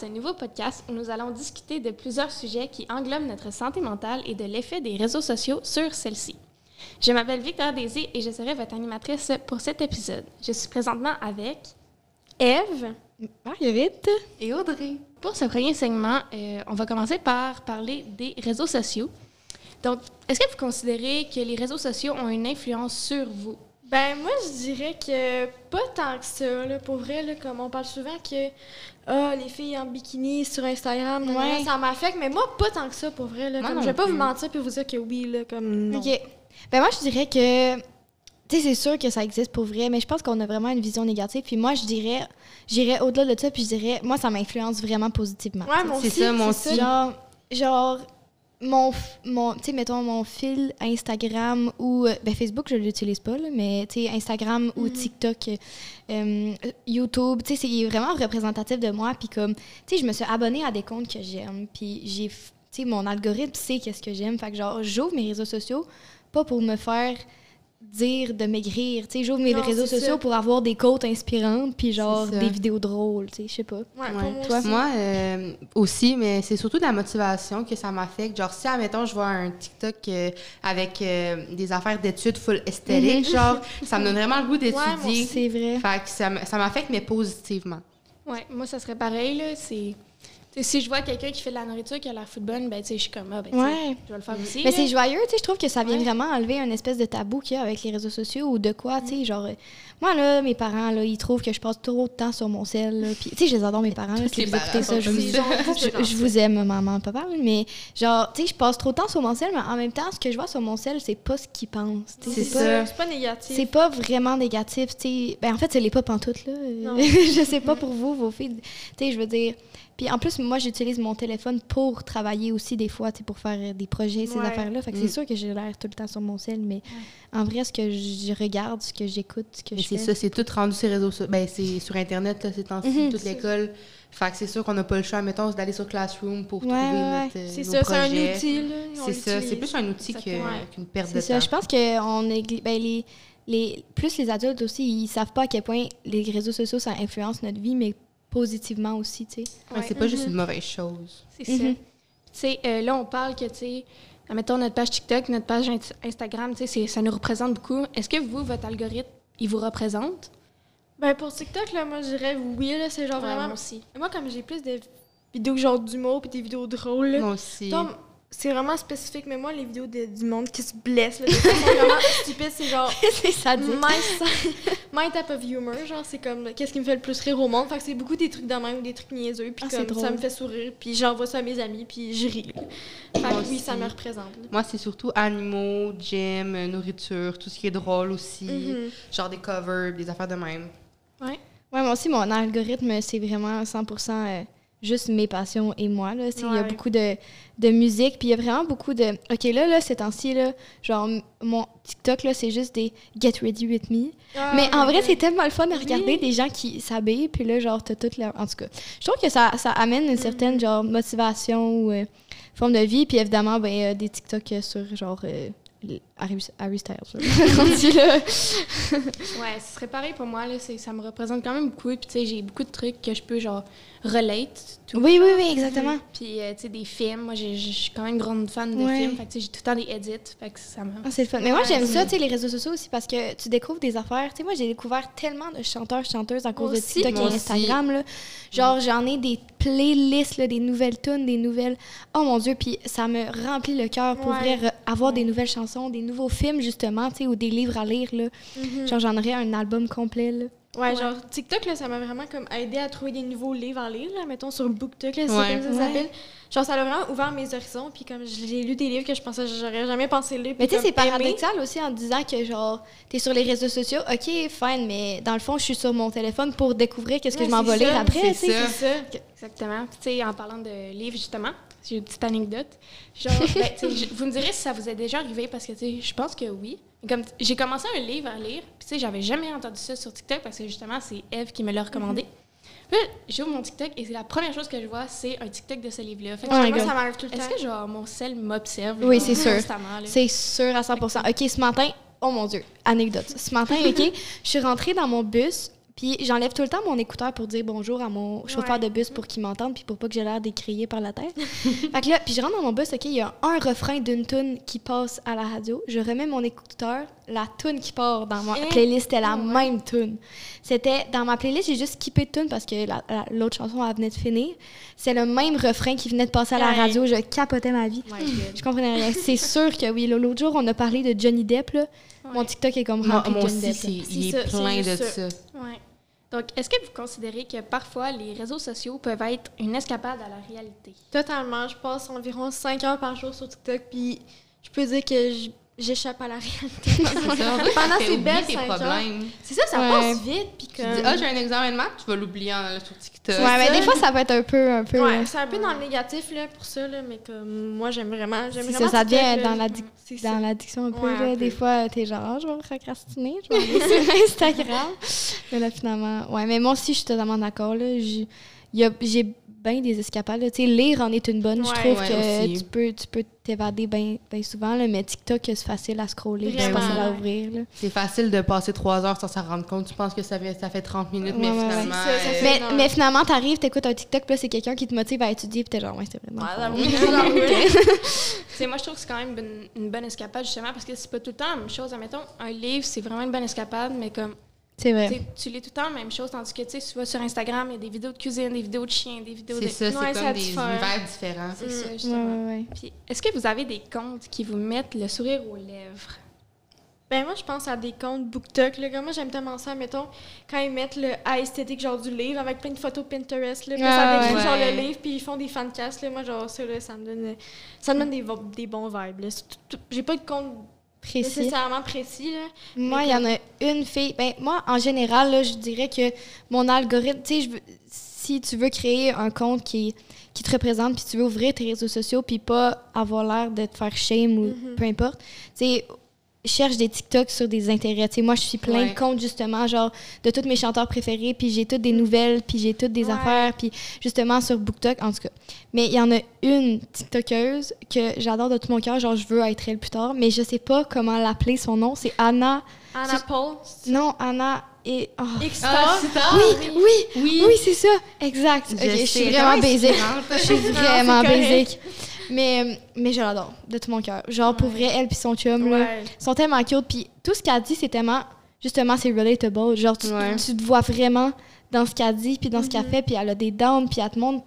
ce nouveau podcast où nous allons discuter de plusieurs sujets qui englobent notre santé mentale et de l'effet des réseaux sociaux sur celle-ci. Je m'appelle Victoria Daisy et je serai votre animatrice pour cet épisode. Je suis présentement avec Eve, Marguerite et Audrey. Pour ce premier segment, euh, on va commencer par parler des réseaux sociaux. Donc, est-ce que vous considérez que les réseaux sociaux ont une influence sur vous? Ben, moi, je dirais que pas tant que ça. Là, pour vrai, là, comme on parle souvent que ah, les filles en bikini sur Instagram, Ouais. ça m'affecte, mais moi, pas tant que ça, pour vrai. Là, Moi comme, non je vais pas plus. vous mentir puis vous dire que oui, là, comme. non. OK. Ben moi, je dirais que. Tu sais, c'est sûr que ça existe pour vrai, mais je pense qu'on a vraiment une vision négative. Puis moi, je dirais. J'irais au-delà de ça, puis je dirais. Moi, ça m'influence vraiment positivement. Ouais, C'est ça, mon. Genre. Genre. Mon, mon tu sais, mettons mon fil Instagram ou. euh, Ben, Facebook, je l'utilise pas, là, mais tu sais, Instagram ou TikTok, euh, euh, YouTube, tu sais, c'est vraiment représentatif de moi. Puis comme, tu sais, je me suis abonnée à des comptes que j'aime. Puis j'ai. Tu sais, mon algorithme sait qu'est-ce que j'aime. Fait que genre, j'ouvre mes réseaux sociaux, pas pour me faire dire de maigrir. Tu sais, j'ouvre mes Non, réseaux sociaux ça. pour avoir des quotes inspirantes, puis genre des vidéos drôles, tu sais, je sais pas. Ouais, pour Ouais. moi Toi? aussi. Moi euh, aussi, mais c'est surtout de la motivation que ça m'affecte. Genre, si, admettons, je vois un TikTok euh, avec euh, des affaires d'études full esthétique, genre, ça me donne vraiment le goût d'étudier. C'est vrai. fait que ça m'affecte, mais positivement. Ouais, moi, ça serait pareil, là. C'est... si je vois quelqu'un qui fait de la nourriture qui a l'air foot bonne, ben, tu sais, je suis comme, ah, ben, tu sais, Ouais. je vais le faire aussi. Mais là. c'est joyeux, tu sais, je trouve que ça vient Ouais. vraiment enlever un espèce de tabou qu'il y a avec les réseaux sociaux ou de quoi, tu sais, genre... euh, Moi, là, mes parents, là, ils trouvent que je passe trop de temps sur mon sel, là, puis, tu sais, je les adore, mes parents, là, si les vous écoutez ça, je vous, je, je vous aime, maman, papa, mais genre, tu sais, je passe trop de temps sur mon sel, mais en même temps, ce que je vois sur mon sel, c'est pas ce qu'ils pensent, C'est pas- ça. C'est pas négatif. C'est pas vraiment négatif, tu sais. Ben, en fait, c'est les pas pantoute, là. Je sais pas pour vous, vos filles. Tu sais, je veux dire. Puis en plus, moi, j'utilise mon téléphone pour travailler aussi des fois, pour faire euh, des projets, ces Ouais. affaires-là. Fait que Mm. c'est sûr que j'ai l'air tout le temps sur mon sel, mais en vrai, ce que je regarde, ce que j'écoute, ce que Mais je c'est fais. ça, c'est tout rendu sur les réseaux sociaux. Ben, c'est sur Internet, là, ces temps-ci, Mhm. toute l'école. Fait que c'est sûr qu'on n'a pas le choix, mettons, d'aller sur Classroom pour Ouais, trouver ouais, notre, euh, C'est nos ça, c'est un outil, C'est ça, c'est plus un outil qu'une perte C'est de ça. temps. Je pense que on négli- ben, les, les, plus les adultes aussi, ils savent pas à quel point les réseaux sociaux, ça influence notre vie, mais positivement aussi, tu sais. Ouais, c'est pas juste une mauvaise chose. C'est ça. Mhm. Tu sais, euh, là, on parle que, tu sais, mettons notre page TikTok, notre page Instagram, tu sais, c'est- ça nous représente beaucoup. Est-ce que vous, votre algorithme, il vous représente? Ben, pour TikTok, là, moi, je dirais oui, là, c'est genre Ouais, vraiment. moi aussi. Moi, comme j'ai plus de vidéos genre d'humour puis des vidéos drôles, là, Moi aussi. C'est vraiment spécifique, mais moi, les vidéos de- du monde qui se blesse, là, sont vraiment stupides, c'est genre c'est ça, my, my type of humor, genre, c'est comme qu'est-ce qui me fait le plus rire au monde? Fait que c'est beaucoup des trucs de même, des trucs niaiseux, puis Ah, c'est comme ça me fait sourire, puis j'envoie ça à mes amis, puis je ris. Fait que oui, ça me représente. là. Moi, c'est surtout animaux, gym, euh, nourriture, tout ce qui est drôle aussi. Mhm. Genre des covers, des affaires de même. Ouais, moi aussi, mon algorithme, c'est vraiment 100% euh, juste mes passions et moi. Là. Il y a beaucoup de, de musique, puis il y a vraiment beaucoup de... OK, là, là ces temps-ci, là, genre, mon TikTok, là, c'est juste des « Get ready with me Ah, Mais en vrai, c'est tellement le fun de regarder Oui. des gens qui s'habillent, puis là, genre, t'as toute leur... En tout cas, je trouve que ça, ça amène une certaine, Mm. genre, motivation ou euh, forme de vie, puis évidemment, ben, euh, des TikTok sur, genre... euh, Harry, Harry Styles. Ouais, ce serait pareil pour moi, là. c'est- Ça me représente quand même beaucoup. Puis, tu sais, j'ai beaucoup de trucs que je peux, genre, relate. tout. Oui, oui, oui, exactement. Puis, euh, tu sais, des films. Moi, j'ai- je suis quand même grande fan de Ouais. films. Fait que, tu sais, j'ai tout le temps des edits. Fait que ça me. Ah, c'est le fun. Mais moi, j'aime ça, tu sais, les réseaux sociaux aussi, parce que tu découvres des affaires. Tu sais, moi, j'ai découvert tellement de chanteurs, chanteuses à cause Moi de aussi. TikTok Moi et aussi. Instagram. Là. Genre, j'en ai des playlists, là, des nouvelles tunes, des nouvelles... Oh mon Dieu, puis ça me remplit le cœur pour Ouais. vrai, avoir des nouvelles chansons, des nouveaux films, justement, tu sais, ou des livres à lire, là. Mhm. Genre, j'en aurais un album complet, là. Ouais, Ouais. genre TikTok, là, ça m'a vraiment comme aidé à trouver des nouveaux livres à lire, là, mettons sur BookTok, là, c'est Ouais. comme ça Ouais. s'appelle. Genre, ça a vraiment ouvert mes horizons, puis comme j'ai lu des livres que je pensais que j'aurais jamais pensé lire. Mais tu sais, c'est paradoxal aussi en disant que, genre, t'es sur les réseaux sociaux, OK, fine, mais dans le fond, je suis sur mon téléphone pour découvrir qu'est-ce que je m'en vais lire après, tu c'est sais. ça. C'est ça. Exactement. Puis, tu sais, en parlant de livres, justement, j'ai une petite anecdote. Genre, ben, vous me direz si ça vous est déjà arrivé, parce que, je pense que oui. Comme, j'ai commencé un livre à lire, puis, tu sais, j'avais jamais entendu ça sur TikTok, parce que, justement, c'est Eve qui me l'a recommandé. Puis là, j'ouvre mon TikTok, et c'est la première chose que je vois, c'est un TikTok de ce livre-là. Fait que Oh moi, ça m'arrive tout le temps. est-ce que, genre, mon sel m'observe? Oui, c'est sûr. C'est sûr à 100 OK, ce matin, oh mon Dieu, anecdote. Ce matin, OK, je suis rentrée dans mon bus, Puis j'enlève tout le temps mon écouteur pour dire bonjour à mon chauffeur Ouais. de bus pour qu'il m'entende, puis pour pas que j'ai l'air d'écrier par la tête. fait que là, puis je rentre dans mon bus, OK, il y a un refrain d'une tune qui passe à la radio. Je remets mon écouteur, la tune qui part dans ma playlist est la ah ouais. même tune. C'était dans ma playlist, j'ai juste skippé de tune parce que la- la- l'autre chanson elle venait de finir. C'est le même refrain qui venait de passer à la Ouais. radio, je capotais ma vie. Je comprenais rien. C'est sûr que oui. L'autre jour, on a parlé de Johnny Depp. Là. Mon. TikTok est comme Moi, rempli moi de Johnny aussi, c'est, il est ça, plein de ça. Ouais. Donc, est-ce que vous considérez que parfois les réseaux sociaux peuvent être une escapade à la réalité? Totalement. Je passe environ 5 heures par jour sur TikTok, puis je peux dire que j- j'échappe à la réalité. Pendant ces belles. C'est ça, ça Ouais. passe vite, puis Tu comme... dis, ah, j'ai un examen de maths, tu vas l'oublier sur TikTok. Ouais, mais des fois, ça peut être un peu. Un peu Ouais, euh, c'est un peu dans le négatif là, pour ça, là, mais comme moi, j'aime vraiment, j'aime vraiment ça, ça là. dans l'addiction un peu. Ouais, un là. peu. Des fois, t'es genre, Ah, je vais me procrastiner, je vais aller sur Instagram. mais là, finalement, ouais, mais moi aussi, je suis totalement d'accord. là. J'ai bien des escapades. là. Tu sais, lire en est une bonne. je trouve ouais, que aussi. tu peux tu peux t'évader bien souvent, là, mais TikTok, c'est facile à scroller, c'est facile à ouvrir. C'est facile de passer trois heures sans s'en rendre compte. Tu penses que ça fait, ça fait 30 minutes, mais Ouais, finalement. ouais. C'est ça, ça euh, fait- Mais, non. mais finalement, t'arrives, t'écoutes un TikTok, puis là, c'est quelqu'un qui te motive à étudier, puis t'es genre, ouais, c'est vraiment. Tu moi, je trouve que c'est quand même une, une bonne escapade, justement, parce que c'est pas tout le temps la même chose. Admettons, un livre, c'est vraiment une bonne escapade, mais comme, C'est tu vrai. tu lis tout le temps la même chose, tandis que, tu sais, tu vas sur Instagram, il y a des vidéos de cuisine, des vidéos de chiens, des vidéos de... C'est ça, c'est ça comme des univers différents. C'est ça, Ouais, justement. ouais, ouais. Puis, est-ce que vous avez des comptes qui vous mettent le sourire aux lèvres? Ben moi, je pense à des comptes BookTok. Là. Comme moi, j'aime tellement ça, mettons, quand ils mettent le A esthétique genre du livre avec plein de photos Pinterest. Là, puis Ah, ça décrit ouais. genre le livre, puis ils font des fancasts. Là. Moi, genre, ça, là, ça me donne, ça me donne des, des bons vibes. J'ai pas de compte Précis. nécessairement précis. Là. Moi, il y en a une fille. Ben, moi, en général, là, je dirais que mon algorithme, tu sais, si tu veux créer un compte qui, qui te représente, puis tu veux ouvrir tes réseaux sociaux, puis pas avoir l'air de te faire shame ou Mhm. peu importe, tu sais, cherche des TikTok sur des intérêts. Moi, je suis plein Ouais. de comptes, justement, genre, de tous mes chanteurs préférés, puis j'ai toutes des nouvelles, puis j'ai toutes des Ouais. affaires, puis justement, sur BookTok, en tout cas. Mais il y en a une TikTokeuse que j'adore de tout mon cœur, genre, je veux être elle plus tard, mais je sais pas comment l'appeler, son nom. C'est Anna... Anna Paul. Non, Anna et... oh. Oui, oui, Oui. oui, c'est ça, exact. Ok, je, suis vraiment basique. Je suis vraiment basique. Mais, mais je l'adore, de tout mon cœur. Genre, pour vrai, elle puis son chum, là, Ouais. sont tellement cute. Puis tout ce qu'elle dit, c'est tellement... Justement, c'est relatable. Genre, tu, tu te vois vraiment dans ce qu'elle dit, puis dans ce qu'elle fait, puis elle a des downs, puis elle te montre,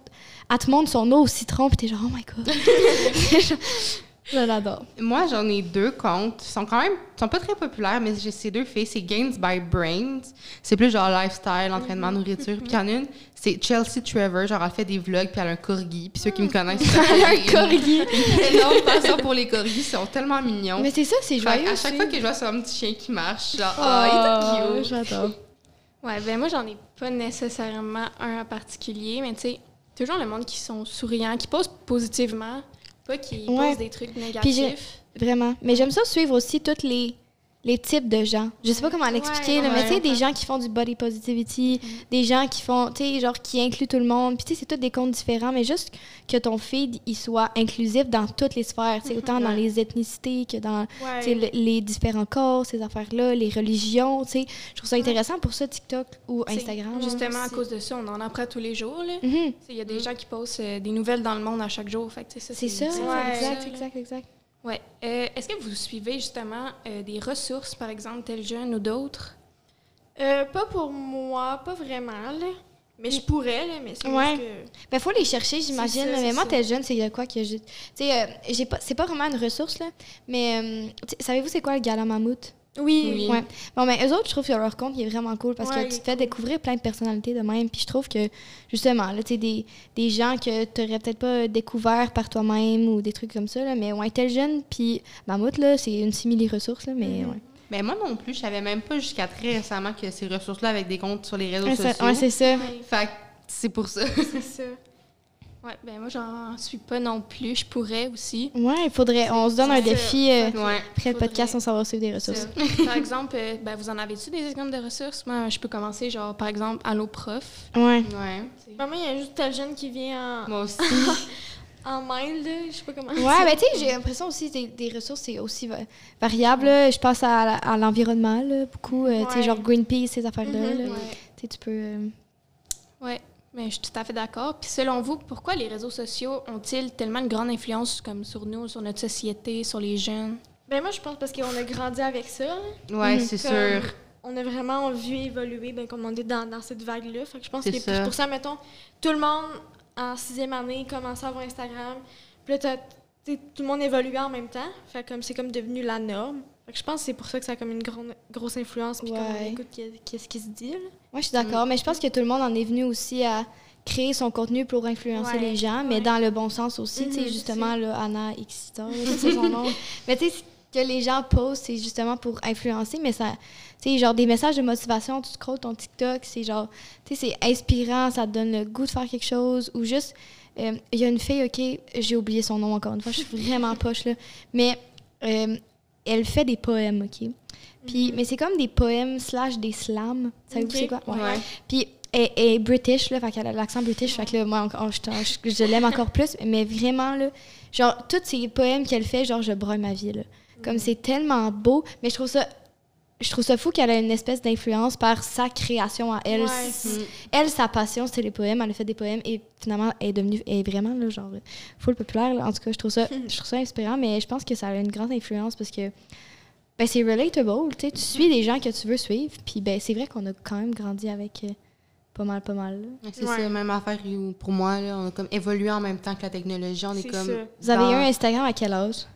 elle te montre son eau au citron, puis t'es genre, oh my God. je l'adore. Moi, j'en ai deux comptes. Ils sont quand même, sont pas très populaires, mais j'ai ces deux filles. C'est Gains by Brains. C'est plus genre lifestyle, entraînement, nourriture. Puis il y en a une, c'est Chelsea Trevor. Genre, elle fait des vlogs, puis elle a un corgi. Puis ceux qui me connaissent, ils savent que Un j'ai corgi. une énorme passion pour les corgis. Ils sont tellement mignons. Mais c'est ça, c'est joyeux à chaque fois que je vois sur un petit chien qui marche, genre, oh, il est cute. J'adore. Ouais, ben moi, j'en ai pas nécessairement un en particulier, mais tu sais, toujours le monde qui sont souriants, qui posent positivement, pas qui Ouais. posent des trucs négatifs. Vraiment. Mais j'aime ça suivre aussi tous les, les types de gens. Je sais pas comment l'expliquer, là, mais tu sais, ouais. des gens qui font du body positivity, des gens qui font, tu sais, genre qui incluent tout le monde. Puis tu sais, c'est tous des comptes différents, mais juste que ton feed, il soit inclusif dans toutes les sphères, tu sais, autant dans Ouais. les ethnicités que dans Ouais. le- les différents corps, ces affaires-là, les religions, tu sais. Je trouve ça intéressant pour ça, TikTok ou C'est Instagram. Justement, à cause de ça, on en apprend tous les jours. là. Mhm. Sais, Il y a des gens qui postent euh, des nouvelles dans le monde à chaque jour. Fait sais, ça, C'est ça, Ouais. exact, exact, exact. Ouais. Euh, Est-ce que vous suivez justement euh, des ressources, par exemple, tel jeune ou d'autres? Euh, pas pour moi, pas vraiment, là. Mais je pourrais, là, mais c'est Ouais. que... Ben, faut les chercher, j'imagine. Mais moi, t'es jeune, c'est de quoi que je. Tu sais, euh, j'ai pas, c'est pas vraiment une ressource, là. Mais euh, savez-vous, c'est quoi le gala mammouth? Oui, Oui. Ouais. Bon, mais eux autres, je trouve que leur compte, il est vraiment cool parce Ouais, que tu te fais cool. découvrir plein de personnalités de même. Puis je trouve que, justement, là, tu sais, des, des gens que tu n'aurais peut-être pas découvert par toi-même ou des trucs comme ça, là. Mais ouais, tel jeune, puis mammouth, là, c'est une simili-ressource, là. Mais Mhm. ouais. Mais moi non plus, je savais même pas jusqu'à très récemment que ces ressources-là avec des comptes sur les réseaux Ouais, sociaux. ouais, c'est ça. fait que c'est pour ça. c'est ça. Ouais, ben moi, j'en suis pas non plus. Je pourrais aussi. Ouais, il faudrait. On se donne un défi. euh, ouais. après le podcast, on s'en va suivre des ressources. Par exemple, euh, ben, vous en avez-tu des exemples de ressources? Moi, je peux commencer, genre, par exemple, Allo Prof. Ouais. Ouais. Maman, il y a juste tel jeune qui vient Moi aussi. en, en mail, là. Je sais pas comment Ouais, ben tu sais, j'ai l'impression aussi des, des ressources, c'est aussi va- variable. Je pense à, à l'environnement, là, beaucoup. euh, Tu sais, genre Greenpeace, ces affaires-là. Là. Ouais. Tu sais, tu peux. euh, Ouais, mais je suis tout à fait d'accord. Puis selon vous, pourquoi les réseaux sociaux ont-ils tellement une grande influence comme sur nous, sur notre société, sur les jeunes? Ben moi, je pense parce qu'on a grandi avec ça. hein. Ouais, Mhm. c'est sûr. On a vraiment vu évoluer, ben, comme on est dans, dans cette vague-là. Fait que je pense C'est que ça. pour ça, mettons, tout le monde en sixième année commençait à avoir Instagram. Puis là, t'as- t'sais, tout le monde évoluait en même temps. Fait que comme c'est comme devenu la norme. Je pense que c'est pour ça que ça a comme une grande, grosse influence. Puis on Ouais. écoute qu'est- qu'est-ce qui se dit. Là. Moi, je suis d'accord, mais je pense que tout le monde en est venu aussi à créer son contenu pour influencer Ouais, les gens, mais ouais. dans le bon sens aussi. Tu sais, Mhm, justement, là, Anna Excitor, c'est son nom. Mais tu sais, ce que les gens postent, c'est justement pour influencer, mais ça. Tu sais, genre des messages de motivation, tu scrolles ton TikTok, c'est genre. Tu sais, c'est inspirant, ça te donne le goût de faire quelque chose, ou juste. euh, Il y a une fille, OK, j'ai oublié son nom encore une fois, je suis vraiment poche, là. Mais euh, elle fait des poèmes, OK? Puis, mais c'est comme des poèmes slash des slams. Savez-vous c'est quoi? Ouais. Ouais. Puis elle est british, là, fait qu'elle a l'accent british, fait que là, moi, encore, je, je- je l'aime encore plus, mais vraiment, là, genre, tous ces poèmes qu'elle fait, genre, je broie ma vie, là. Comme c'est tellement beau, mais je trouve ça, je trouve ça fou qu'elle a une espèce d'influence par sa création à elle. Ouais. S- Elle, sa passion, c'était les poèmes, elle a fait des poèmes, et finalement, elle est devenue, elle est vraiment, là, genre, full populaire, là. En tout cas, je trouve ça, je trouve ça inspirant, mais je pense que ça a une grande influence parce que, ben, c'est relatable, tu sais, tu suis des gens que tu veux suivre, puis ben, c'est vrai qu'on a quand même grandi avec euh, pas mal, pas mal, C'est Ouais. ça, même affaire pour moi. Là, on a comme évolué en même temps que la technologie. On est, comme. Vous avez eu un Instagram à quel âge?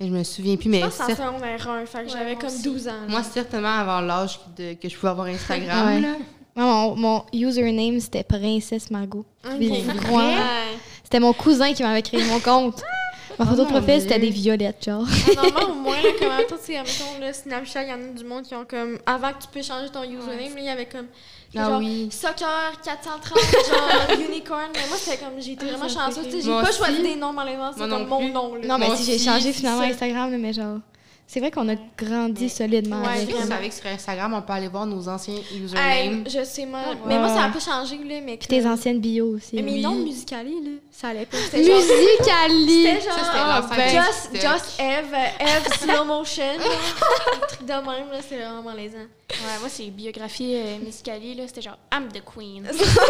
Je me souviens plus, mais Je pense que c'est en secondaire 1, fait que Ouais, j'avais moi comme aussi. 12 ans. là. moi, certainement avant l'âge de- que je pouvais avoir Instagram. Ouais. là. Mon, mon username, c'était Princesse Margot. Ok. Puis, Vrai? ouais. C'était mon cousin qui m'avait créé mon compte. Ma photo de Oh mon profil, c'était des violettes, genre. Ah, Normalement, au moins, là, comme mettons, tu sais, mettons, là, Snapchat, il y en a du monde qui ont comme. Avant que tu puisses changer ton username, là, il y avait comme. Ah genre, oui. Soccer 430, genre Unicorn. Mais moi, c'était comme. J'ai été vraiment ça, chanceuse. J'ai pas aussi. choisi des noms malaisants, c'est comme non mon plus. nom. Là. Non, mais Moi si j'ai changé finalement. Instagram, mais genre. C'est vrai qu'on a grandi solidement Ouais, avec. Vous vraiment. savez que sur Instagram, on peut aller voir nos anciens Hey, usernames. je sais moi. Ouais. Mais moi, ça a pas changé, là. Mais Puis tes anciennes bios aussi. Mais Oui. noms musicali, là, ça allait pas. C'était genre. Musicali! C'était genre. C'était ah, ben, TikTok. just, just Eve, Eve slow motion. Un truc de même, là, c'est vraiment malaisant. Ouais, moi, c'est biographie euh, Musicali, là, c'était genre I'm the Queen. C'est ça.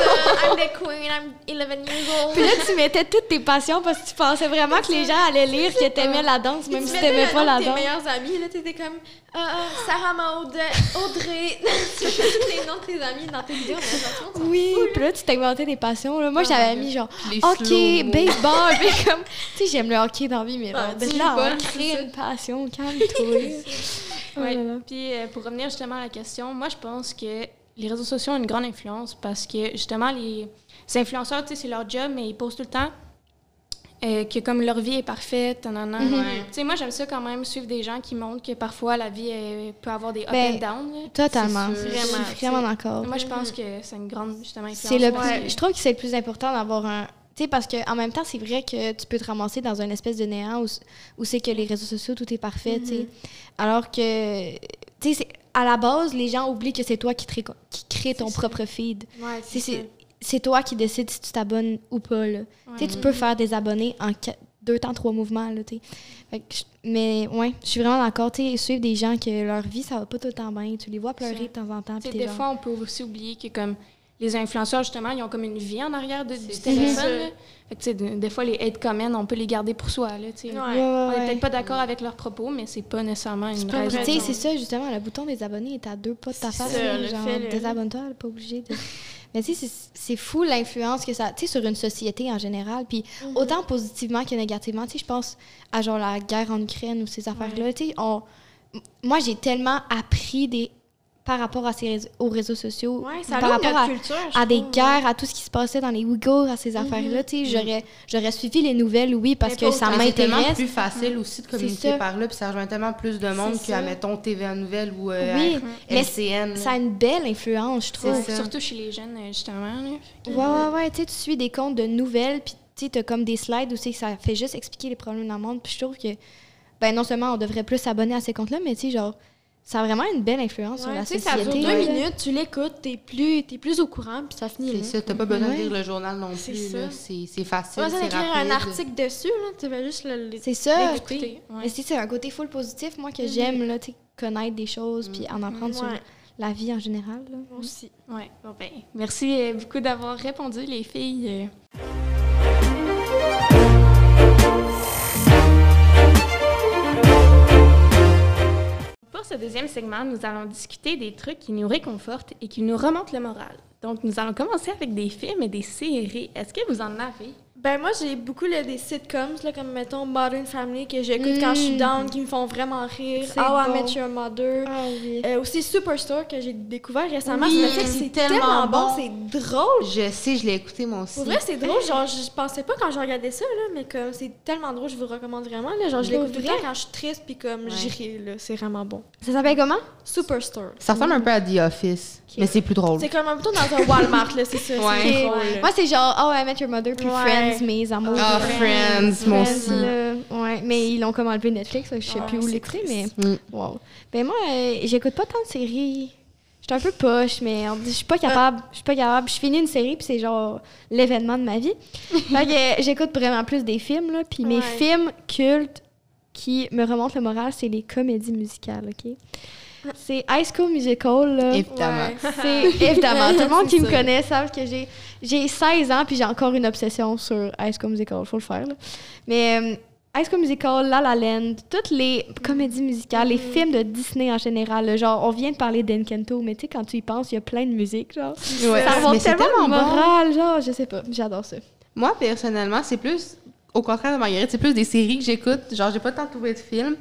I'm the queen, I'm 11 years old. Puis là, tu mettais toutes tes passions parce que tu pensais vraiment que les gens allaient lire que t'aimais la danse, même tu si t'aimais pas la de tes danse. meilleurs amis, là, t'étais comme euh, euh, Sarah Maud, Audrey. tu mettais tous les noms de tes amis dans tes vidéos, mais tu Oui, puis là, tu t'inventais des passions. Là. Moi, Oh j'avais mis genre Les hockey, baseball. Puis comme, tu sais, j'aime le hockey dans la vie, mais Ah, là, de là, on crée une passion, calme-toi. Oh Ouais. là là. Puis euh, pour revenir justement à la question, moi je pense que les réseaux sociaux ont une grande influence parce que justement les, les influenceurs, tu sais, c'est leur job, mais ils posent tout le temps euh, que comme leur vie est parfaite, nanana. Mhm. Ouais. Tu sais, moi j'aime ça quand même suivre des gens qui montrent que parfois la vie euh, peut avoir des up Ben, and down. là. Totalement. Sûr. Vraiment, vraiment d'accord. Moi je pense que c'est une grande justement influence. Le Ouais. plus- Je trouve que c'est le plus important d'avoir un. Tu sais, parce qu'en même temps, c'est vrai que tu peux te ramasser dans une espèce de néant où, où c'est que les réseaux sociaux, tout est parfait, tu sais. Alors que, tu sais, à la base, les gens oublient que c'est toi qui, crée- qui crée ton propre feed. Ouais, C'est- toi qui décides si tu t'abonnes ou pas, là. Tu peux faire des abonnés en deux temps, trois mouvements, là. Fait que Mais, ouais, je suis vraiment d'accord, tu sais, suivre des gens que leur vie, ça va pas tout le temps bien. Tu les vois pleurer de temps en temps, des genre- fois, on peut aussi oublier que comme les influenceurs, justement, ils ont comme une vie en arrière de, du téléphone. Fait que, de- des fois, les hate comments, on peut les garder pour soi. Là, tu sais. Ouais. Ouais, ouais, On n'est ouais. peut-être pas d'accord avec leurs propos, mais c'est pas nécessairement une pas raison. vrai. Tu sais, c'est ça, justement, le bouton des abonnés est à deux pas de ta face. le désabonne-toi, pas obligée de... Mais tu sais, c'est- fou l'influence que ça... Tu sais, sur une société en général, puis Mhm. autant positivement que négativement. Tu sais, je pense à, genre, la guerre en Ukraine ou ces affaires-là. Tu sais, on... m- Moi, j'ai tellement appris des... par rapport à ces réseaux- aux réseaux sociaux, Ouais, ça par rapport notre à, culture. à des trouve, guerres, à tout ce qui se passait dans les Ouïghours, à ces affaires-là. Tu sais, j'aurais, j'aurais suivi les nouvelles, oui, parce que ça autant. C'est tellement m'intéresse. plus facile aussi de communiquer par là, puis ça rejoint tellement plus de monde ça. mettons, TVA Nouvelles ou euh, Oui, LCN. ça a une belle influence, je trouve. Surtout chez les jeunes, euh, justement. là. Que- Ouais, ouais, ouais. Tu sais, tu suis des comptes de nouvelles, puis tu t'as comme des slides où c'est que ça fait juste expliquer les problèmes dans le monde. Puis je trouve que, ben non seulement on devrait plus s'abonner à ces comptes-là, mais tu sais, genre, ça a vraiment une belle influence sur Ouais, la tu sais, ça société. dure deux minutes, tu l'écoutes, t'es plus, t'es plus au courant, puis ça finit là. C'est ça, t'as pas besoin Ouais. de lire le journal non C'est plus. C'est c'est facile, Pas besoin c'est d'écrire rapide. un article dessus, là, tu vas juste le... C'est ça. L'écouter, ouais. Mais c'est un côté full positif, moi, que Mhm. j'aime, là, tu connaître des choses, puis en apprendre sur Ouais. la vie en général. là. Moi aussi. Ouais, bon ben, merci euh, beaucoup d'avoir répondu, les filles. Ce deuxième segment, nous allons discuter des trucs qui nous réconfortent et qui nous remontent le moral. Donc, nous allons commencer avec des films et des séries. Est-ce que vous en avez? Ben moi, j'ai beaucoup là, des sitcoms, là, comme mettons Modern Family, que j'écoute quand je suis Mm. down, qui me font vraiment rire. How I bon. Met Your Mother. Ah oui. Euh, aussi Superstore, que j'ai découvert récemment. Oui, me c'est tellement bon, bon. c'est drôle. Je sais, je l'ai écouté moi aussi. Pour vrai, c'est drôle. Genre, je pensais pas quand je regardais ça, là, mais comme c'est tellement drôle, je vous recommande vraiment. Là. Genre, je l'écoute tout le temps quand je suis triste, puis comme Ouais. ris, là. C'est vraiment bon. Ça s'appelle comment? Superstore. Ça ressemble un peu à The Office, mais c'est plus drôle. C'est comme un peu dans un Walmart, là, c'est ça. Ouais. Moi, c'est genre Oh, I Met Your Mother puis Ouais. Friends, mes amours. Ah, Friends, Friends, aussi. Ouais, mais ils l'ont comme enlevé Netflix, je sais Ah, plus où l'écouter, mais. Mm. wow. Ben moi, euh, j'écoute pas tant de séries. Je suis un peu poche, mais je suis pas capable. Je suis pas capable. Je finis une série puis c'est genre l'événement de ma vie. fait que j'écoute vraiment plus des films là, puis mes Ouais. films cultes qui me remontent le moral, c'est les comédies musicales, OK? C'est High School Musical là. Évidemment. Ouais. C'est évidemment. Tout le monde qui me connaît savent que j'ai j'ai 16 ans puis j'ai encore une obsession sur High School Musical. Faut le faire. Là. Mais euh, High School Musical, La La Land, toutes les comédies musicales, les films de Disney en général. là, genre, on vient de parler d'Encanto, mais tu sais, quand tu y penses, il y a plein de musique. Genre. Ouais. Ça remonte tellement le tellement bon. moral. Genre, je sais pas. J'adore ça. Moi, personnellement, c'est plus, au contraire de Marguerite, c'est plus des séries que j'écoute. Genre, j'ai pas tant trouvé de films.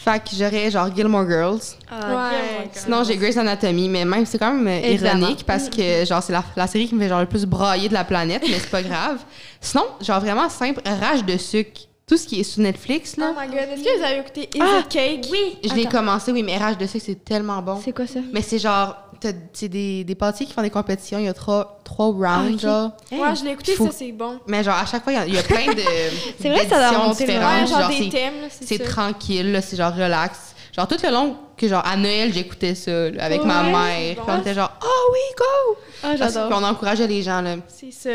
Fait que j'aurais genre Gilmore Girls. Ouais. Sinon, j'ai Grey's Anatomy, mais même, c'est quand même euh, Évidemment. ironique parce que, genre, c'est la, la série qui me fait genre le plus brailler de la planète, mais c'est pas grave. Sinon, genre, vraiment simple, Rage de sucre. Tout ce qui est sur Netflix, Oh là. my god, est-ce que vous avez écouté Is Ah! It Cake? Oui. je l'ai commencé, oui, mais Rage de sucre, c'est tellement bon. C'est quoi ça? Mais c'est genre, c'est des, des pâtissiers qui font des compétitions, il y a trois, trois rounds, Ah, genre. Ouais, je l'ai écouté, Faut- ça c'est bon. Mais genre, à chaque fois, il y a- il y, a plein de. C'est vrai que ça doit d'éditions le différentes. Ouais, genre, Genre, des c'est- thèmes, là, c'est C'est ça. tranquille, là, c'est genre relax. Genre, tout le long que, genre, à Noël, j'écoutais ça, là, avec ma Ouais, mère. bon. Puis on était genre, oh oui, go! Ah, Parce j'adore. qu'on encourageait les gens, là. C'est ça.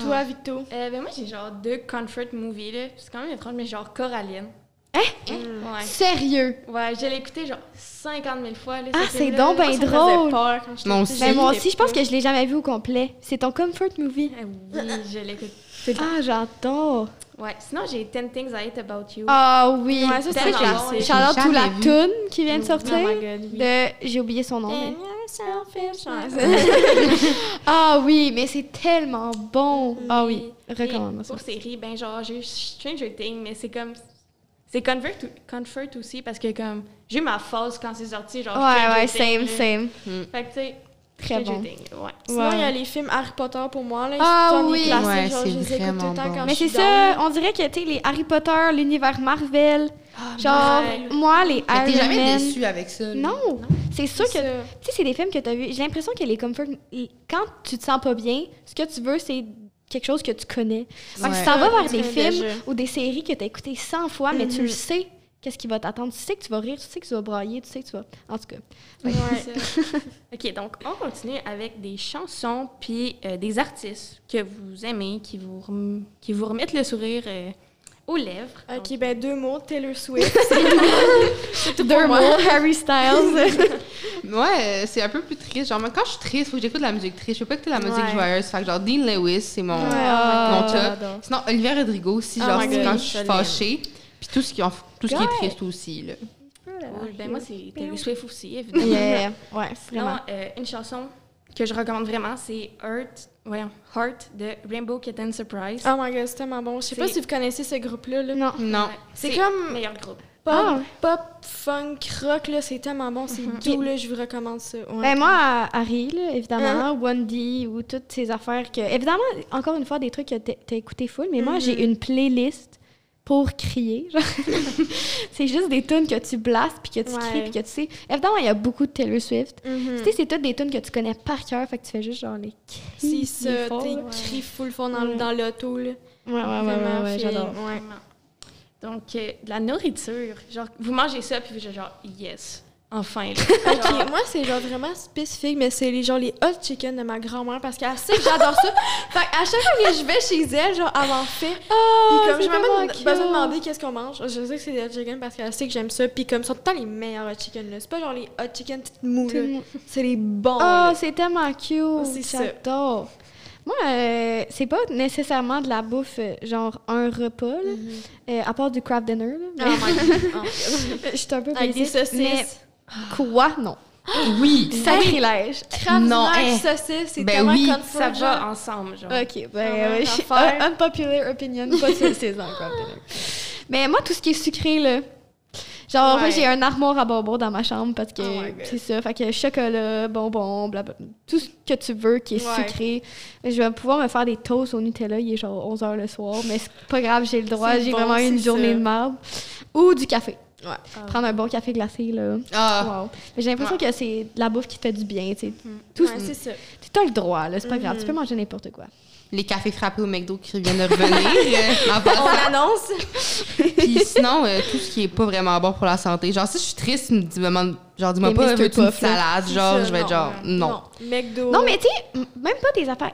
Toi, Victo. Euh, ben moi, j'ai genre deux comfort movies, là. C'est quand même étrange, mais genre Coraline. Hein? Ouais. Sérieux? Ouais, je l'ai écouté genre 50 000 fois. Là, Ah, ce c'est donc ben me drôle. peur quand Moi aussi. Ben, moi aussi, je pense que je l'ai jamais vu au complet. C'est ton comfort movie? Ah Oui, je l'écoute tout. Ah, j'adore. Ouais, sinon j'ai 10 Things I Hate About You. Ah oui. Ouais, ça, c'est Tellement classique. bon, Shout out J'ai to la tune qui vient de Oh sortir. my god, oui. de j'ai oublié son nom. mais- And. Ouais, Ah oui, mais c'est tellement bon. Ah oui, recommande ça. Pour série, ben genre j'ai eu Stranger Things, mais c'est comme. C'est comfort, comfort aussi parce que comme. J'ai eu ma phase quand c'est sorti, genre. Ouais, ouais, same, same. Fait que tu sais. Très bon. Things, ouais. Sinon, il y a Ouais. les films Harry Potter pour moi. Là, Ah c'est un des oui. classiques, Ouais, genre, c'est je les écoute tout vraiment le temps bon. quand Mais c'est ça, on dirait que, tu sais, les Harry Potter, l'univers Marvel, Ah, genre, ouais. moi, les Mais t'es Iron jamais Man... déçu avec ça. là? Non, c'est sûr que, tu sais, c'est des films que t'as vus. J'ai l'impression que les comfort... Quand tu te sens pas bien, ce que tu veux, c'est quelque chose que tu connais. Que Ouais. tu t'en vas vers Tu des films ou des séries que t'as écoutées 100 fois, mais tu le Mhm. sais qu'est-ce qui va t'attendre. Tu sais que tu vas rire, tu sais que tu vas brailler, tu sais que tu vas... En tout cas. Ouais. C'est ça. ok, donc on continue avec des chansons puis euh, des artistes que vous aimez, qui vous, rem- qui vous remettent le sourire euh, aux lèvres. Ok, ben deux mots, Taylor Swift. Deux mots, Harry Styles. Ouais, euh, c'est un peu plus triste. Genre, moi, quand je suis triste, faut que j'écoute de la musique triste. Je peux pas écouter de la musique Ouais. joyeuse. Fait que, genre, Dean Lewis, c'est mon, Ah, mon top. j'adore. Sinon, Olivia Rodrigo aussi, Oh genre, my c'est God, quand je je suis l'aime. fâchée. Puis tout ce qui, en- tout ce qui est triste aussi, là. Oui, ben moi, c'est Taylor Swift aussi, évidemment. Yeah. Ouais, Sinon, vraiment. euh, une chanson que je recommande vraiment, c'est Heart, voyons, Heart de Rainbow Kitten Surprise. Oh my god, c'est tellement bon. Je sais pas si vous connaissez ce groupe-là. Là. Non. Non. Ouais, C'est comme- meilleur groupe. Pop, Ah. pop, funk, rock, là, c'est tellement bon. C'est doux, là, je vous recommande ça. Ouais. Ben moi, à- Harry, là, évidemment, One D ou toutes ces affaires que... Évidemment, encore une fois, des trucs que t'as t'as écouté full, mais moi, j'ai une playlist pour crier. genre. c'est juste des tunes que tu blastes, puis que tu Ouais. cries, puis que tu sais... Évidemment, il y a beaucoup de Taylor Swift. Mhm. Tu sais, c'est toutes des tunes que tu connais par cœur, fait que tu fais juste genre les C'est cris. ça, les forts, t'es cris full fond dans, Ouais. dans l'auto, là. Ouais, ouais, ouais, ouais, Vraiment ouais, j'adore. Donc, euh, de la nourriture. Genre, vous mangez ça, puis vous êtes genre, yes. Enfin, là. Ok, moi, c'est genre vraiment spécifique, mais c'est les, genre les hot chicken de ma grand-mère parce qu'elle sait que j'adore ça. Fait à chaque fois que je vais chez elle, genre, elle m'en fait. Puis comme c'est j'ai même pas besoin de demander qu'est-ce qu'on mange. Je sais que c'est des hot chicken parce qu'elle sait que j'aime ça. Puis comme, sont tout le temps les meilleurs hot chicken, là. C'est pas genre les hot chicken petites monde- C'est les bons, Oh, c'est tellement cute. C'est ça. J'adore. Moi, euh, c'est pas nécessairement de la bouffe, euh, genre un repas, là, euh, à part du craft dinner. Là, Oh my god. Oh. Je suis un peu Avec des saucisses. Mais quoi? Non. Oui. Sacrilège. Kraft Non, Dinner, eh. saucisses, c'est Ben tellement oui, Ça genre. va ensemble, genre. OK, ben, un- unpopular opinion, pas craft dinner. Mais moi, tout ce qui est sucré, là, genre, moi, Ouais. j'ai un armoire à bonbons dans ma chambre parce que Oh c'est ça. Fait que chocolat, bonbons, blablabla, tout ce que tu veux qui est Ouais. sucré. Je vais pouvoir me faire des toasts au Nutella, il est genre 11h le soir, mais c'est pas grave, j'ai le droit, j'ai bon, vraiment une c'est journée ça. de marde. Ou du café. Ouais. Prendre un bon café glacé, là. Ah, Wow. Mais J'ai l'impression que c'est de la bouffe qui te fait du bien, tu sais. Tout, Ouais, c'est ça. Tu as le droit, là, c'est pas grave, tu peux manger n'importe quoi. les cafés frappés au McDo qui viennent de revenir. euh. On annonce. Puis sinon, euh, tout ce qui est pas vraiment bon pour la santé. Genre, si je suis triste, me dis, me- genre, dis-moi pas, Mr. veux-tu une salade? Genre, ça, je vais être non, genre, non. McDo. Non, mais tu sais, même pas des affaires.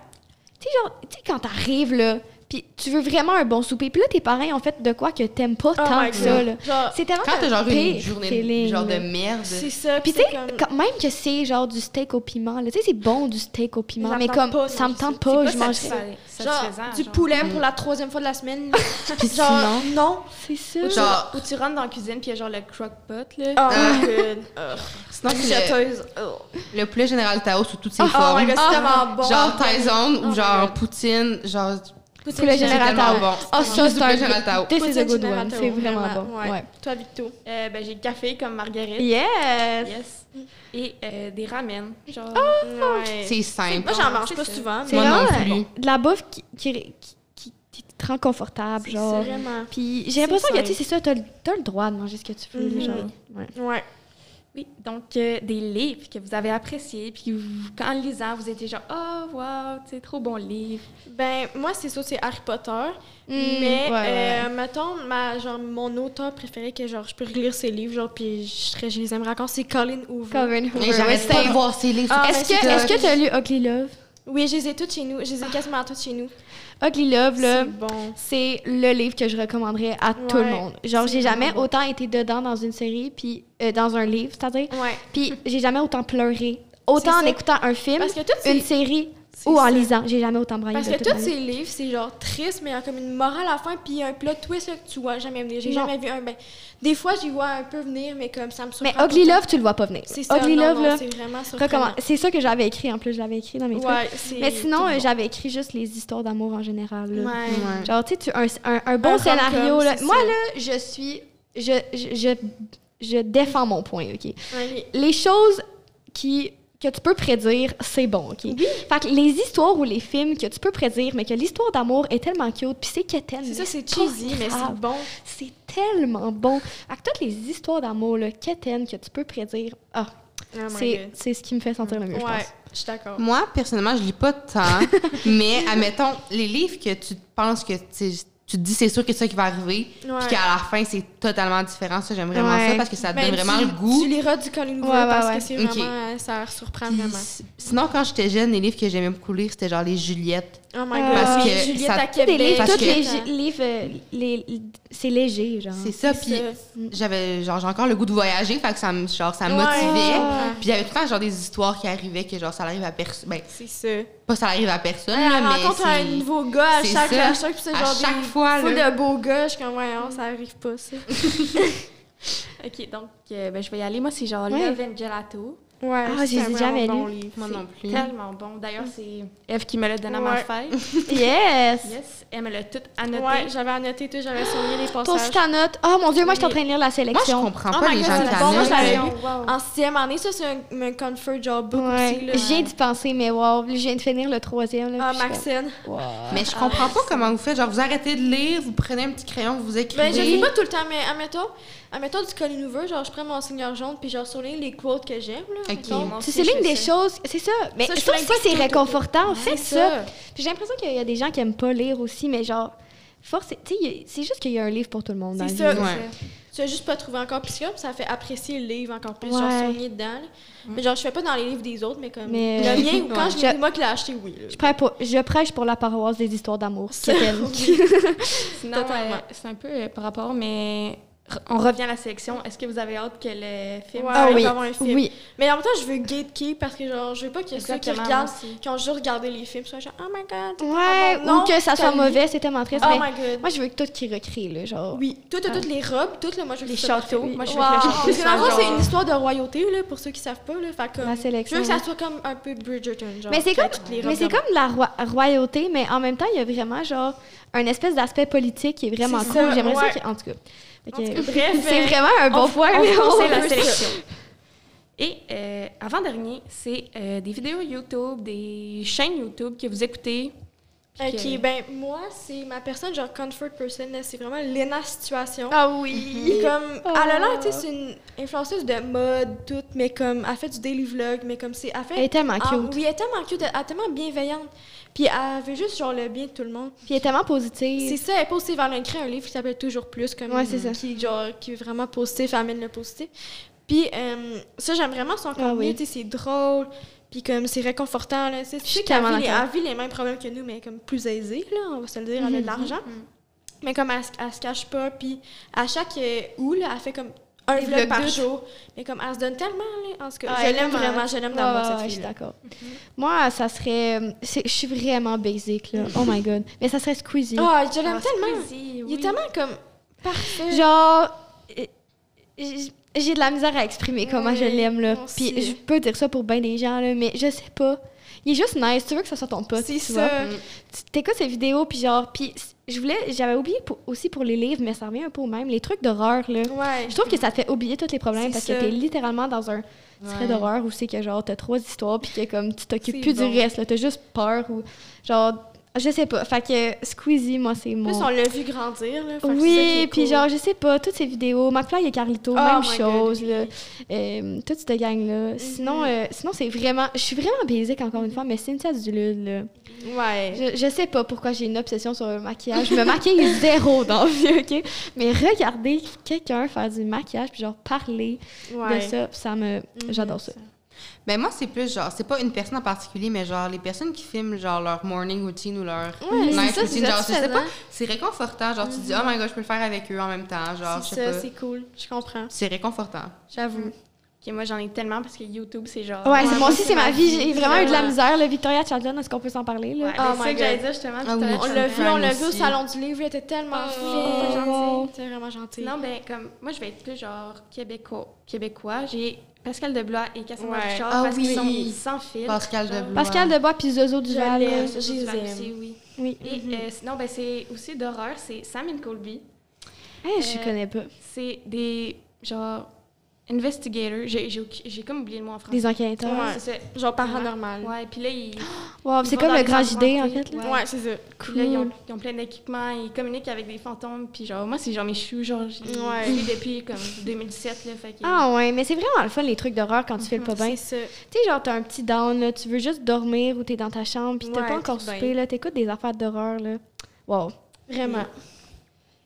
Tu sais, genre, tu sais, quand t'arrives, là, puis tu veux vraiment un bon souper, puis là, tes parents ont fait de quoi que t'aimes pas Oh tant que ça, là. Genre, C'est tellement Quand t'as genre une journée feeling, genre de merde. c'est ça. Puis tu sais, comme- même que c'est genre du steak au piment, là, tu sais, c'est bon du steak au piment, ça mais me comme tente pas ça me tente ça. pas, C'est je pas mange satisfa- Genre, satisfaisant, du genre. poulet pour la troisième fois de la semaine. Puis genre, sinon, non. C'est ça. genre, Ou tu rentres dans la cuisine, puis il y a genre le crock-pot, là. Oh my god. sinon. Oh. le, le poulet général Tao sous toutes ses Oh formes. my god, c'est tellement bon. Genre Oh ou genre poutine, genre Poulet c'est général Tao. bon. Juste ça, du c'est un général Tao. This is a good one. C'est vraiment vraiment, bon. ouais. Ouais. Toi, Victo. Euh, ben, j'ai le café comme Marguerite. Yes! Yes. Et euh, des ramen. Genre. Ouais. C'est simple. Moi, j'en mange pas souvent. C'est Moi non vraiment plus. de la bouffe qui, qui, qui, qui te rend confortable, genre. Vraiment. Puis j'ai l'impression que, tu sais, c'est ça, t'as le, t'as le droit de manger ce que tu veux, Mhm. genre. Ouais. Oui, donc euh, des livres que vous avez appréciés, puis vous- qu'en le lisant, vous étiez genre, oh, wow, c'est trop bon livre. Ben, moi, c'est sûr, c'est Harry Potter. Mm, mais, ouais, ouais, euh, mettons, ma, genre, mon auteur préféré que, genre, je peux relire ses livres, genre, puis je, serais- je les aimerais encore, c'est Colin Hoover. Mais Hoover. j'arrête Ouais, pas c'est- de voir ces livres. Ah, que est-ce que tu as lu Ugly Love? Oui, je les ai toutes chez nous. Je les ai quasiment toutes chez nous. Ugly Love, là, C'est bon. le livre que je recommanderais à tout le monde. Genre, j'ai jamais bon. autant été dedans dans une série, puis euh, dans un livre, c'est-à-dire, Ouais. puis j'ai jamais autant pleuré. Autant en ça. écoutant un film, Parce que toutes une série, ou en ça. lisant. J'ai jamais autant braillé Parce que tous ces livres, c'est genre triste, mais il y a comme une morale à la fin, puis il y a un plot twist là, que tu vois jamais venir. J'ai jamais vu un. Ben, des fois, j'y vois un peu venir, mais comme ça me Mais surprend. Ugly le temps. Love, tu le vois pas venir. C'est ça. Ugly non, Love, non, là, c'est vraiment surprenant. C'est ça que j'avais écrit, en plus, je l'avais écrit dans mes trucs. Ouais, c'est Mais sinon, euh, bon. j'avais écrit juste les histoires d'amour en général. là. Ouais. Ouais. Genre, tu sais, un, un, un bon Un scénario. Là. Moi, là, je suis. Je, je, je, je défends mon point, OK? Les choses qui, que tu peux prédire, c'est bon, OK? Fait que les histoires ou les films que tu peux prédire, mais que l'histoire d'amour est tellement cute, puis c'est quétaine. C'est ça, c'est cheesy, mais c'est bon. C'est tellement bon. Fait que toutes les histoires d'amour, là, quétaine, que tu peux prédire, ah, Oh c'est ce qui me fait sentir le mieux, je Ouais, pense. je suis d'accord. Moi, personnellement, je lis pas tant, mais admettons, les livres que tu penses que tu, tu te dis c'est sûr que c'est ça qui va arriver, Ouais. puis qu'à la fin, c'est totalement différent, ça, j'aime vraiment Ouais. ça parce que ça te Ben, donne vraiment tu, le goût. Tu liras du Colin Hoover Ouais, ouais, parce que c'est vraiment. euh, Ça surprend Puis, vraiment. sinon, quand j'étais jeune, les livres que j'aimais beaucoup lire, c'était genre les Juliettes. Oh my Euh, god. Parce que Juliette ça- à Québec. Parce que- les gi- livres, euh, les, c'est léger, genre. C'est ça, puis j'avais genre j'ai encore le goût de voyager, fait que ça me genre ça me Ouais. motivait. Puis il y avait tout le temps genre des histoires qui arrivaient que genre ça arrive à personne, ben C'est ça. pas ça arrive à personne Ouais, là, mais rencontre un nouveau gars à c'est chaque, ça. à chaque, puis c'est À genre chaque des fois, full là. de beaux gars. Je suis comme, ouais, non, ça arrive pas, ça. OK, donc, euh, ben, je vais y aller. Moi, c'est genre Ouais. Love and Gelato. Ouais, Ah, c'est j'ai vraiment bon lu. livre. moi non plus. Tellement bon. D'ailleurs, c'est Eve qui me l'a donné à ma fête. Yes! Yes, elle me l'a tout annoté. Ouais, j'avais annoté tout, j'avais souligné les Toi aussi, passages. ta note. Oh mon dieu, moi, je suis en train de lire la Moi je sélection. comprends Oh pas les God, gens c'est qui bon, moi, je l'avais Wow. lu. En sixième année, ça, c'est un, un comfort job book Ouais. aussi. Je viens d'y penser, mais wow, je viens de finir le troisième. Là, Ah, je Maxine. wow. Mais je comprends pas comment vous faites. Genre, vous arrêtez de lire, vous prenez un petit crayon, vous écrivez. Ben, je fais pas tout le temps, mais admettons, admettons du Colin Hoover, genre, je prends mon Seigneur jaune, puis genre, souligne les quotes que j'aime, là. Ok. je fais des ça. choses, c'est ça. Mais Ça, ça, je aussi, pas c'est réconfortant. Faites C'est ça. ça. Puis j'ai l'impression qu'il y a des gens qui aiment pas lire aussi, mais genre, force, tu sais, c'est juste qu'il y a un livre pour tout le monde C'est ça. tu as juste pas trouvé encore. Puis comme ça fait apprécier le livre encore plus, Ouais. genre soigner dedans. là. Mais genre, je fais pas dans les livres des autres, mais comme Mais, le euh, mien, ou quand ouais. je Je- c'est moi qui l'ai acheté, oui. là. Je prêche pour, je prêche pour la paroisse des histoires d'amour. Ça, euh, c'est un peu euh, par rapport, mais on revient à la sélection. Est-ce que vous avez hâte que le film... Ouais, Ah oui. avoir un film? Oui. Mais en même temps, je veux gatekeep parce que genre, je veux pas que ceux qui regardent, qui ont juste regardé les films, soient genre, oh my god. Ouais, bon, non, ou que ça soit mauvais, c'est tellement triste. Oh mais my god. moi, je veux que tout qui recrée, là, genre. Oui, toutes, toutes, toutes les robes, toutes, là, moi, je veux Les que ça soit châteaux. parfait. Moi, je veux Wow. que le château c'est une histoire de royauté, là, pour ceux qui savent pas, là. Fait comme, La je sélection. veux que ça soit comme un peu Bridgerton, genre. Mais c'est comme, toutes les mais c'est de- comme la roi- royauté, mais en même temps, il y a vraiment genre un espèce d'aspect politique qui est vraiment cool. ça, J'aimerais ça que- en tout cas. Fait En tout que- cas, bref, c'est euh, vraiment un bon on- point. on mais fonce, on c'est la sélection. Et euh, avant-dernier, c'est euh, des vidéos YouTube, des chaînes YouTube que vous écoutez. Ok, que- ben moi, c'est ma personne, genre comfort person, c'est vraiment Lena Situation. Ah oui. comme, Oh. elle a l'air, tu sais, c'est une influenceuse de mode, tout, mais comme, elle fait du daily vlog, mais comme c'est, elle fait... Elle est tellement Ah, cute. oui, elle est tellement cute, elle est tellement bienveillante. Puis elle veut juste, genre, le bien de tout le monde. Puis elle est tellement positive. C'est ça, elle est positive. Elle a écrit un livre qui s'appelle Toujours Plus, comme Ouais, c'est ça. Qui, genre, qui est vraiment positif, elle amène le positif. Puis euh, ça, j'aime vraiment son contenu, Ah oui. tu sais, c'est drôle, puis comme c'est réconfortant, là. Tu sais, qu'elle vit, vit les mêmes problèmes que nous, mais comme plus aisée, là, on va se le dire, elle a de l'argent. Mais comme elle, se- elle se cache pas, puis à chaque euh, août, là, elle fait comme un vlog par jour. Mais comme elle se donne tellement, là, en cas, Ah, je elle l'aime vraiment, je l'aime d'amour, ouais, cette je suis fille-là. d'accord. Moi, ça serait. euh, Je suis vraiment basic, là. Oh my god. Mais ça serait Squeezie. Ah, je l'aime Ah, tellement. Squeezie, Il est tellement comme parfait. Genre. euh, J'ai de la misère à exprimer comment je l'aime, là. Puis je peux dire ça pour bien des gens, là, mais je sais pas. Il est juste nice. Tu veux que ça soit ton pote. C'est tu ça. vois? Tu t'écoutes ses vidéos, puis genre. Puis je voulais. J'avais oublié pour- aussi pour les livres, mais ça revient un peu au même. Les trucs d'horreur, là. Ouais. Je trouve que ça te fait oublier tous les problèmes parce ça. que t'es littéralement dans un trait Ouais. d'horreur où c'est que genre t'as trois histoires puis que comme tu t'occupes plus bon. du reste, là, t'as juste peur ou genre je sais pas. Fait que Squeezie, moi c'est mon. plus, on l'a vu grandir, là. fait Oui, puis cool. genre je sais pas, toutes ces vidéos, McFly et Carlito, Oh même chose God, là. Euh, toute cette gang là. Sinon Mhm. euh, sinon c'est vraiment je suis vraiment basique encore une fois mais Cynthia Duluth là. Ouais. Je, je sais pas pourquoi j'ai une obsession sur le maquillage. Je me maquille zéro dans la vie, OK? Mais regarder quelqu'un faire du maquillage puis genre parler Ouais. de ça, ça me... J'adore ça. Ben moi, c'est plus genre, c'est pas une personne en particulier, mais genre les personnes qui filment genre leur morning routine ou leur Ouais, night ça, routine. Genre, je sais pas, c'est réconfortant. Genre, tu te dis, oh my god, je peux le faire avec eux en même temps. Genre, je C'est sais ça, pas. c'est cool. Je comprends. C'est réconfortant. J'avoue. Ok, moi, j'en ai tellement parce que YouTube, c'est genre... Ouais, c'est- moi aussi, c'est ma vie. J'ai vraiment eu de la misère. Là. Victoria Chadlon, est-ce qu'on peut s'en parler? Là? Ouais, Oh my c'est ça que God. j'allais dire justement. Ah oui. On l'a vu, on l'a vu au salon du livre, il était tellement Oh, fin, wow. gentil. C'était vraiment gentil. Sinon, ben, comme, moi, je vais être plus genre québécois. québécois. J'ai Pascal Deblois et Cassandra Ouais. Richard Ah parce qu'ils sont sans fil. Pascal Genre, Deblois. Pascal Debois puis Zozo Duval. Je Duval aime. aussi, oui. Oui. Et euh, sinon, ben, c'est aussi d'horreur, c'est Sam and Colby. Eh, je Euh, connais pas. C'est des, genre, investigators. J'ai j'ai aucun- j'ai comme oublié le mot en français. Des enquêteurs. Ouais. C'est ça. Genre paranormal. Ouais, puis là, ils, Wow, Ils c'est comme le grand JD, en fait. Là. Ouais. Ouais, c'est ça. puis là, ils ont, Cool. ils ont plein d'équipements, ils communiquent avec des fantômes, puis genre, moi, c'est genre mes choux, genre, j'ai Ouais. depuis comme 2017, là, fait que... Ah ouais, mais c'est vraiment le fun, les trucs d'horreur quand tu fais pas bien. C'est ça. Tu sais, genre, t'as un petit down, là, tu veux juste dormir ou t'es dans ta chambre, puis t'as Ouais, pas encore bien. soupé, là, t'écoutes des affaires d'horreur, là. Wow. Vraiment.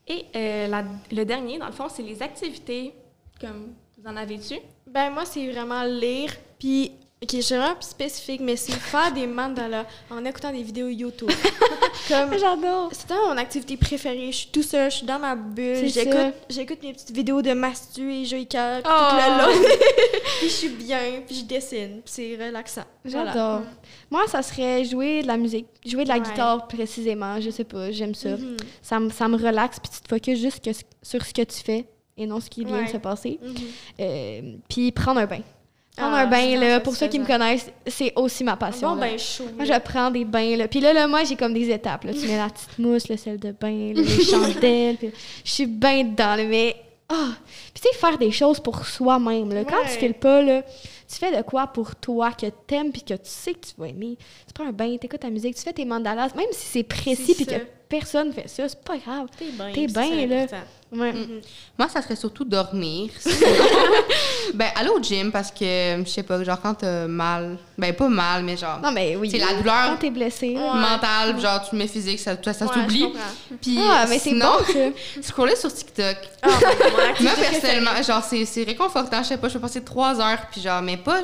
Et euh, la- le dernier, dans le fond, c'est les activités, comme, vous en avez-tu? Ben, moi, c'est vraiment lire, puis. Ok, je suis vraiment plus spécifique, mais c'est faire des mandalas en écoutant des vidéos YouTube. Comme. J'adore. C'est mon activité préférée. Je suis tout seul, je suis dans ma bulle. J'écoute, j'écoute mes petites vidéos de Mastu et Oh. tout le long. puis je suis bien, puis je dessine. puis c'est relaxant. Voilà. J'adore. Moi, ça serait jouer de la musique, jouer de la Ouais. guitare précisément. Je sais pas, j'aime ça. Mhm. ça. me- Ça me relaxe, puis tu te focuses juste que- sur ce que tu fais et non ce qui vient de Ouais. se passer. Mhm. Euh, puis prendre un bain. Prendre Ah, un bain, là, pour ceux qui me connaissent, c'est aussi ma passion. Bon, ben chaud. Moi, je prends des bains, là. Puis là, là, moi, j'ai comme des étapes, là. Tu mets la petite mousse, le sel de bain, là, les chandelles, puis je suis bien dedans, là, mais... Ah! Puis tu sais, faire des choses pour soi-même, là. Quand tu Ouais. files pas, là, tu fais de quoi pour toi, que t'aimes, puis que tu sais que tu vas aimer? Tu prends un bain, t'écoutes ta musique, tu fais tes mandalas, même si c'est précis, puis que personne fait ça, c'est pas grave. T'es bien. Ça bien, là. Ouais. Mm. Moi, ça serait surtout dormir. ben, aller au gym parce que, je sais pas, genre quand t'as mal, ben pas mal, mais genre, Non, mais oui. c'est la Quand douleur t'es blessé. là. mentale, genre tu mets physique, ça, ça, Ouais, comprends. Puis Ah, mais c'est sinon, bon, ça. scroller sur TikTok. Ah, ben, Moi, personnellement, genre, c'est c'est réconfortant. Je sais pas, je peux passer trois heures, puis genre, mais pas,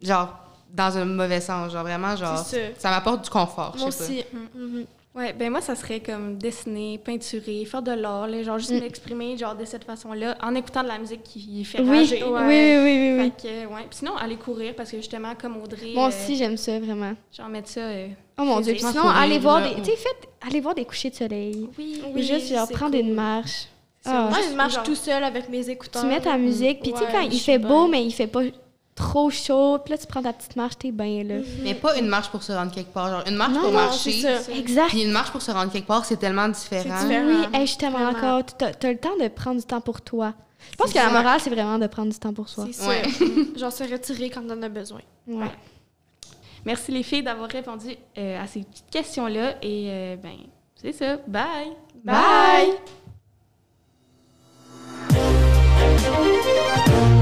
genre, dans un mauvais sens. Genre, vraiment, genre, C'est ça. ça m'apporte du confort. je Moi sais pas. aussi. Ouais, ben moi, ça serait comme dessiner, peinturer, faire de l'art, genre juste Mm. m'exprimer genre de cette façon-là, en écoutant de la musique qui fait Oui, rager. oui, oui, oui, oui. Fait que, ouais. Puis sinon, aller courir, parce que justement, comme Audrey, Moi euh, aussi, j'aime ça, vraiment. genre mettre ça... euh, Oh mon Dieu. Puis sinon, Courir, allez voir là, des... Tu sais, faites... Allez voir des couchers de soleil. Oui, Ou juste, genre, prendre cool. une marche. Ah. Moi, je marche Genre- tout seul avec mes écouteurs. Tu mets ta musique, puis tu sais, quand il fait beau, bien. mais il fait pas trop chaud, puis là, tu prends ta petite marche, t'es bien, là. Mais pas une marche pour se rendre quelque part. Genre, une marche Non, pour non, marcher. c'est ça. Exact. Puis une marche pour se rendre quelque part, c'est tellement différent. C'est différent. Oui, hey, je d'accord. T'as as le temps de prendre du temps pour toi. Je pense que la morale, c'est vraiment de prendre du temps pour soi. C'est ça. Ouais. Genre se retirer quand on en a besoin. Ouais. Merci les filles d'avoir répondu euh, à ces petites questions-là. Et euh, ben, c'est ça. Bye! Bye! Bye.